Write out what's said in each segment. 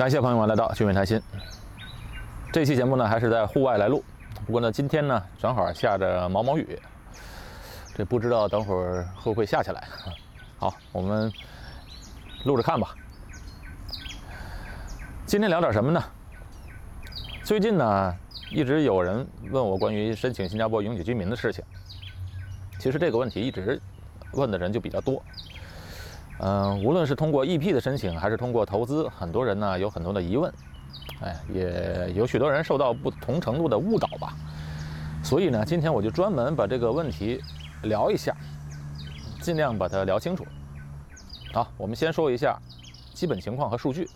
感谢朋友们来到聚美谈心。这期节目呢，还是在户外来录。不过呢，今天呢，正好下着毛毛雨，这不知道等会儿会不会下起来。好，我们录着看吧。今天聊点什么呢？最近呢，一直有人问我关于申请新加坡永久居民的事情。其实这个问题一直问的人就比较多。嗯，无论是通过 EP 的申请，还是通过投资，很多人呢有很多的疑问。哎，也有许多人受到不同程度的误导吧。所以呢，今天我就专门把这个问题聊一下，尽量把它聊清楚。好，我们先说一下基本情况和数据。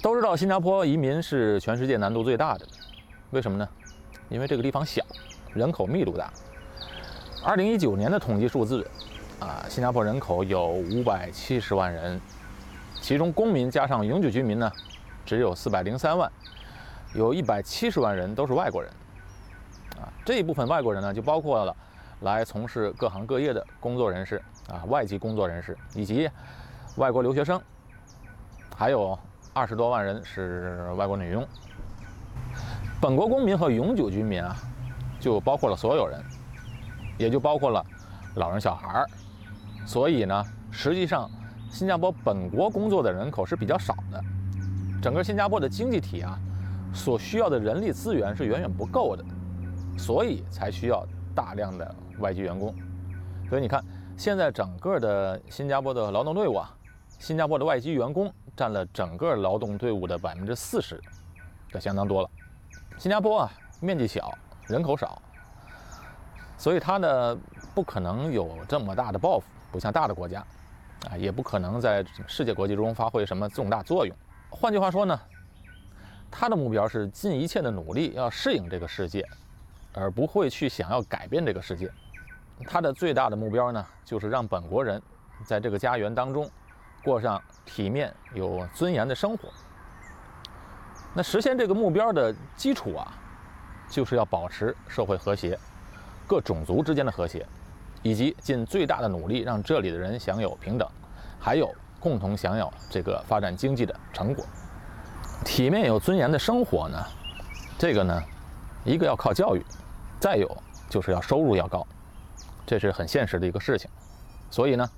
都知道新加坡移民是全世界难度最大的，为什么呢？因为这个地方小，人口密度大。二零一九年的统计数字，啊，新加坡人口有五百七十万人，其中公民加上永久居民呢，只有四百零三万，有一百七十万人都是外国人。啊，这一部分外国人呢，就包括了来从事各行各业的工作人士，啊，外籍工作人士以及外国留学生，还有。二十多万人是外国女佣，本国公民和永久居民啊，就包括了所有人，也就包括了老人小孩儿。所以呢，实际上新加坡本国工作的人口是比较少的。整个新加坡的经济体啊，所需要的人力资源是远远不够的，所以才需要大量的外籍员工。所以你看，现在整个的新加坡的劳动队伍啊。新加坡的外籍员工占了整个劳动队伍的百分之四十，这相当多了。新加坡啊，面积小，人口少，所以它呢不可能有这么大的抱负，不像大的国家，啊，也不可能在世界国际中发挥什么重大作用。换句话说呢，它的目标是尽一切的努力要适应这个世界，而不会去想要改变这个世界。它的最大的目标呢，就是让本国人在这个家园当中。过上体面、有尊严的生活。那实现这个目标的基础啊，就是要保持社会和谐、各种族之间的和谐，以及尽最大的努力让这里的人享有平等，还有共同享有这个发展经济的成果。体面有尊严的生活呢，这个呢，一个要靠教育，再有就是要收入要高，这是很现实的一个事情。所以呢。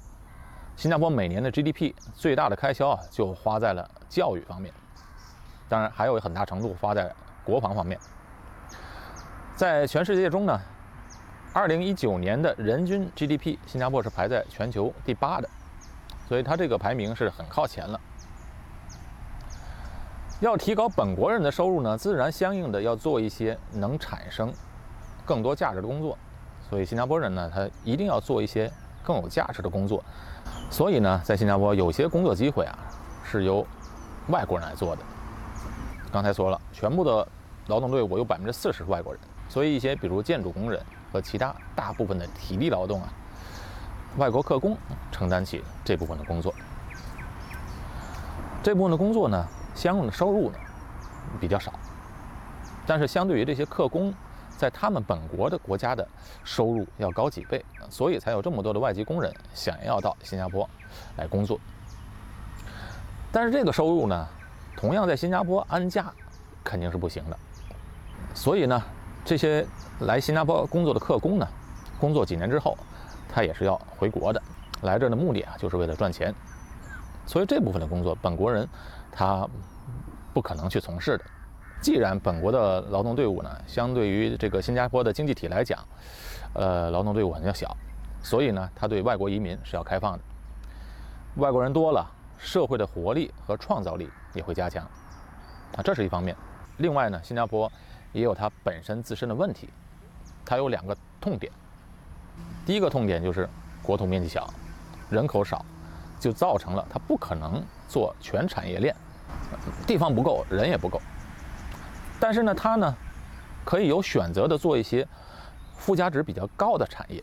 新加坡每年的 GDP 最大的开销啊，就花在了教育方面，当然还有很大程度花在国防方面。在全世界中呢，2019年的人均 GDP，新加坡是排在全球第八的，所以它这个排名是很靠前了。要提高本国人的收入呢，自然相应的要做一些能产生更多价值的工作，所以新加坡人呢，他一定要做一些更有价值的工作。所以呢，在新加坡有些工作机会啊，是由外国人来做的。刚才说了，全部的劳动队伍有百分之四十是外国人，所以一些比如建筑工人和其他大部分的体力劳动啊，外国客工承担起这部分的工作。这部分的工作呢，相应的收入呢比较少，但是相对于这些客工。在他们本国的国家的收入要高几倍，所以才有这么多的外籍工人想要到新加坡来工作。但是这个收入呢，同样在新加坡安家肯定是不行的。所以呢，这些来新加坡工作的客工呢，工作几年之后，他也是要回国的。来这儿的目的啊，就是为了赚钱。所以这部分的工作，本国人他不可能去从事的。既然本国的劳动队伍呢，相对于这个新加坡的经济体来讲，呃，劳动队伍比较小，所以呢，他对外国移民是要开放的。外国人多了，社会的活力和创造力也会加强，啊，这是一方面。另外呢，新加坡也有它本身自身的问题，它有两个痛点。第一个痛点就是国土面积小，人口少，就造成了它不可能做全产业链，地方不够，人也不够。但是呢，它呢，可以有选择的做一些附加值比较高的产业，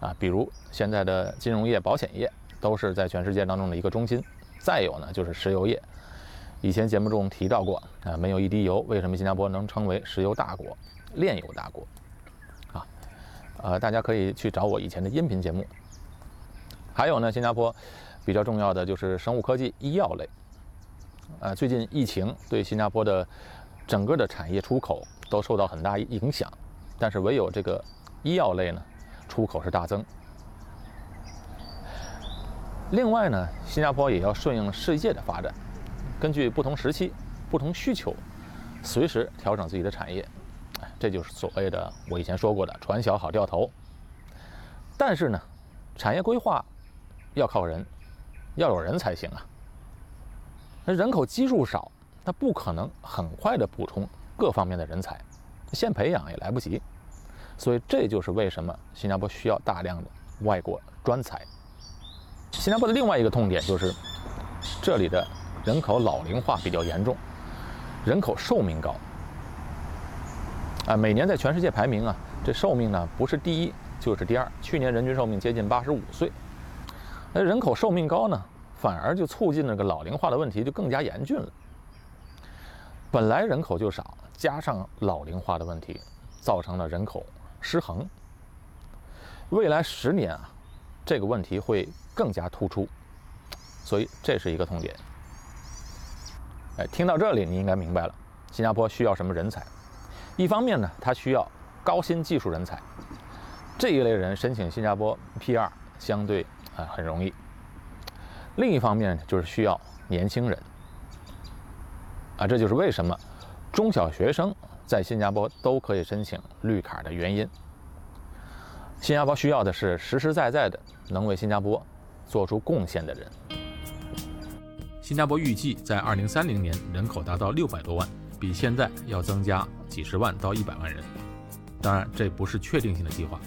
啊，比如现在的金融业、保险业都是在全世界当中的一个中心。再有呢，就是石油业。以前节目中提到过，啊，没有一滴油，为什么新加坡能称为石油大国、炼油大国？啊，呃，大家可以去找我以前的音频节目。还有呢，新加坡，比较重要的就是生物科技、医药类。呃，最近疫情对新加坡的整个的产业出口都受到很大影响，但是唯有这个医药类呢，出口是大增。另外呢，新加坡也要顺应世界的发展，根据不同时期、不同需求，随时调整自己的产业。这就是所谓的我以前说过的“船小好掉头”。但是呢，产业规划要靠人，要有人才行啊。那人口基数少，他不可能很快的补充各方面的人才，先培养也来不及。所以这就是为什么新加坡需要大量的外国专才。新加坡的另外一个痛点就是，这里的人口老龄化比较严重，人口寿命高。啊，每年在全世界排名啊，这寿命呢不是第一就是第二。去年人均寿命接近八十五岁，那人口寿命高呢，反而就促进那个老龄化的问题就更加严峻了。本来人口就少，加上老龄化的问题，造成了人口失衡。未来十年啊，这个问题会。更加突出，所以这是一个痛点。哎，听到这里，你应该明白了，新加坡需要什么人才？一方面呢，它需要高新技术人才，这一类人申请新加坡 PR 相对啊很容易。另一方面就是需要年轻人，啊，这就是为什么中小学生在新加坡都可以申请绿卡的原因。新加坡需要的是实实在在的能为新加坡。做出贡献的人。新加坡预计在二零三零年人口达到六百多万，比现在要增加几十万到一百万人。当然，这不是确定性的计划，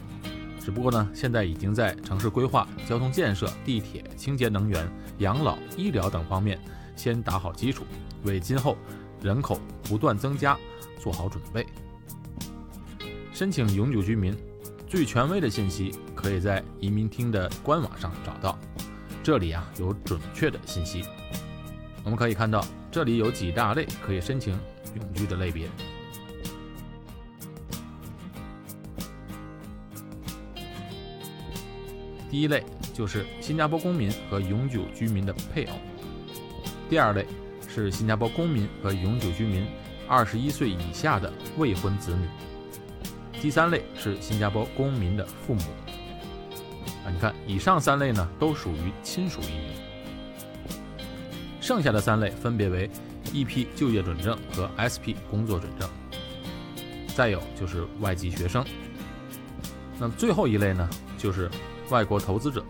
只不过呢，现在已经在城市规划、交通建设、地铁、清洁能源、养老、医疗等方面先打好基础，为今后人口不断增加做好准备。申请永久居民。最权威的信息可以在移民厅的官网上找到，这里啊有准确的信息。我们可以看到，这里有几大类可以申请永居的类别。第一类就是新加坡公民和永久居民的配偶，第二类是新加坡公民和永久居民二十一岁以下的未婚子女。第三类是新加坡公民的父母啊，你看，以上三类呢都属于亲属移民，剩下的三类分别为 EP 就业准证和 SP 工作准证，再有就是外籍学生。那最后一类呢，就是外国投资者。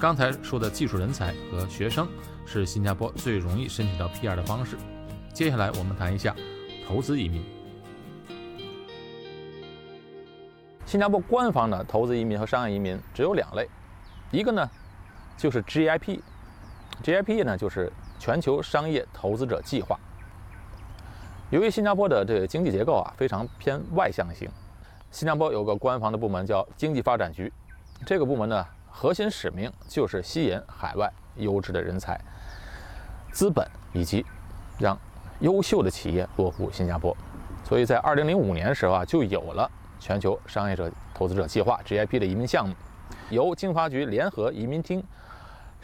刚才说的技术人才和学生是新加坡最容易申请到 PR 的方式。接下来我们谈一下投资移民。新加坡官方的投资移民和商业移民只有两类，一个呢就是 GIP，GIP 呢就是全球商业投资者计划。由于新加坡的这个经济结构啊非常偏外向型，新加坡有个官方的部门叫经济发展局，这个部门呢核心使命就是吸引海外优质的人才、资本以及让优秀的企业落户新加坡。所以在2005年时候啊就有了。全球商业者投资者计划 GIP 的移民项目，由经发局联合移民厅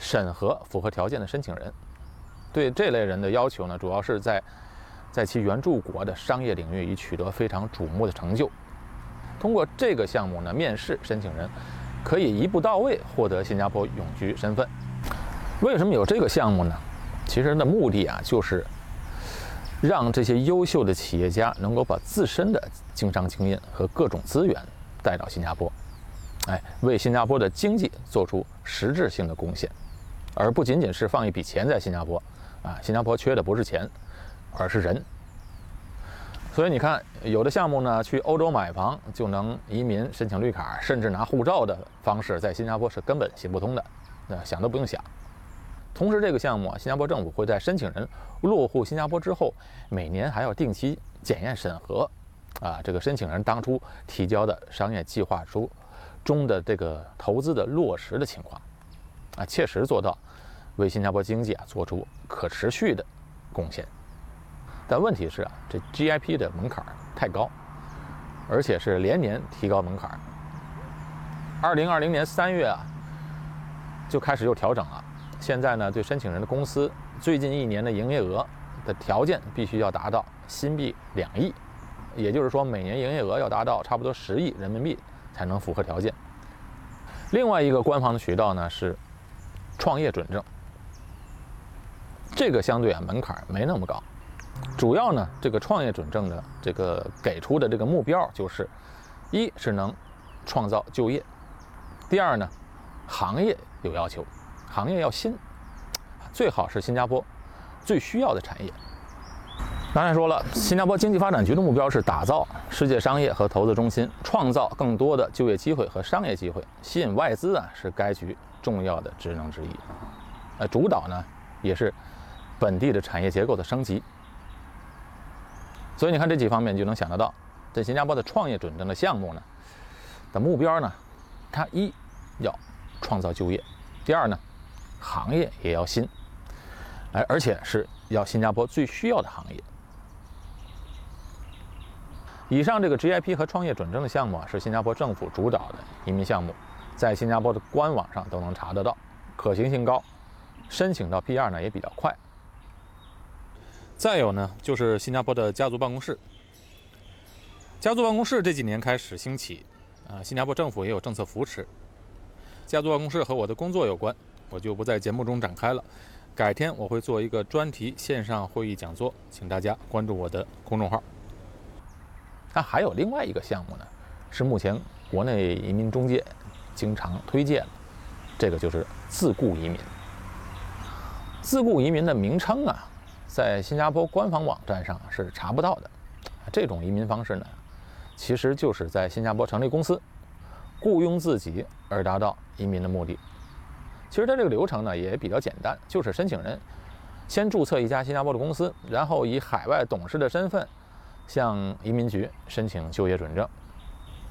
审核符合条件的申请人。对这类人的要求呢，主要是在在其原住国的商业领域已取得非常瞩目的成就。通过这个项目呢，面试申请人可以一步到位获得新加坡永居身份。为什么有这个项目呢？其实的目的啊，就是。让这些优秀的企业家能够把自身的经商经验和各种资源带到新加坡，哎，为新加坡的经济做出实质性的贡献，而不仅仅是放一笔钱在新加坡。啊，新加坡缺的不是钱，而是人。所以你看，有的项目呢，去欧洲买房就能移民申请绿卡，甚至拿护照的方式，在新加坡是根本行不通的，那想都不用想。同时，这个项目啊，新加坡政府会在申请人落户新加坡之后，每年还要定期检验审核，啊，这个申请人当初提交的商业计划书中的这个投资的落实的情况，啊，切实做到为新加坡经济啊做出可持续的贡献。但问题是啊，这 GIP 的门槛太高，而且是连年提高门槛。二零二零年三月啊。就开始又调整了。现在呢，对申请人的公司最近一年的营业额的条件必须要达到新币两亿，也就是说每年营业额要达到差不多十亿人民币才能符合条件。另外一个官方的渠道呢是创业准证，这个相对啊门槛没那么高，主要呢这个创业准证的这个给出的这个目标就是，一是能创造就业，第二呢行业有要求，行业要新，最好是新加坡最需要的产业。刚才说了，新加坡经济发展局的目标是打造世界商业和投资中心，创造更多的就业机会和商业机会，吸引外资啊，是该局重要的职能之一。呃，主导呢也是本地的产业结构的升级。所以你看这几方面，就能想得到，在新加坡的创业准证的项目呢的目标呢，它一要创造就业，第二呢，行业也要新，哎，而且是要新加坡最需要的行业。以上这个 GIP 和创业准证的项目啊，是新加坡政府主导的移民项目，在新加坡的官网上都能查得到，可行性高，申请到 PR 呢也比较快。再有呢，就是新加坡的家族办公室。家族办公室这几年开始兴起，啊，新加坡政府也有政策扶持。家族办公室和我的工作有关，我就不在节目中展开了。改天我会做一个专题线上会议讲座，请大家关注我的公众号。那还有另外一个项目呢，是目前国内移民中介经常推荐的，这个就是自雇移民。自雇移民的名称啊，在新加坡官方网站上是查不到的。这种移民方式呢，其实就是在新加坡成立公司，雇佣自己而达到移民的目的。其实它这个流程呢也比较简单，就是申请人先注册一家新加坡的公司，然后以海外董事的身份。向移民局申请就业准证，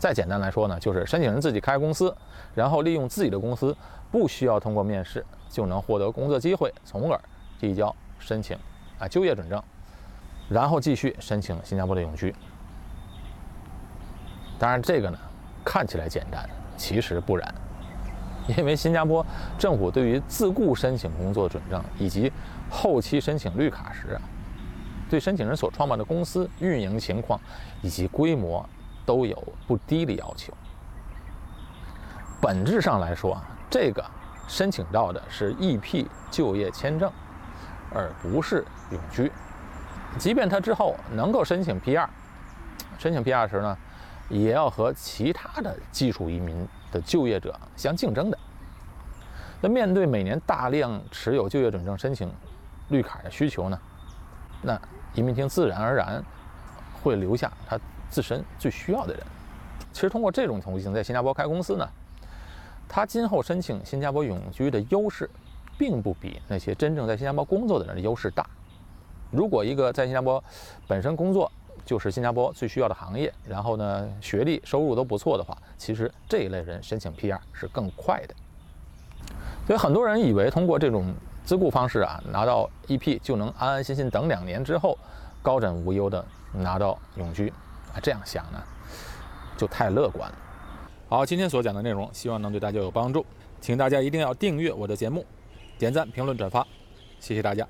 再简单来说呢，就是申请人自己开公司，然后利用自己的公司，不需要通过面试就能获得工作机会，从而递交申请啊就业准证，然后继续申请新加坡的永居。当然，这个呢看起来简单，其实不然，因为新加坡政府对于自雇申请工作准证以及后期申请绿卡时。对申请人所创办的公司运营情况以及规模都有不低的要求。本质上来说，这个申请到的是 EP 就业签证，而不是永居。即便他之后能够申请 PR，申请 PR 时呢，也要和其他的技术移民的就业者相竞争的。那面对每年大量持有就业准证申请绿卡的需求呢，那。移民厅自然而然会留下他自身最需要的人。其实通过这种途径在新加坡开公司呢，他今后申请新加坡永居的优势，并不比那些真正在新加坡工作的人的优势大。如果一个在新加坡本身工作就是新加坡最需要的行业，然后呢学历收入都不错的话，其实这一类人申请 PR 是更快的。所以很多人以为通过这种。自雇方式啊，拿到 EP 就能安安心心等两年之后，高枕无忧的拿到永居啊，这样想呢，就太乐观了。好，今天所讲的内容，希望能对大家有帮助，请大家一定要订阅我的节目，点赞、评论、转发，谢谢大家。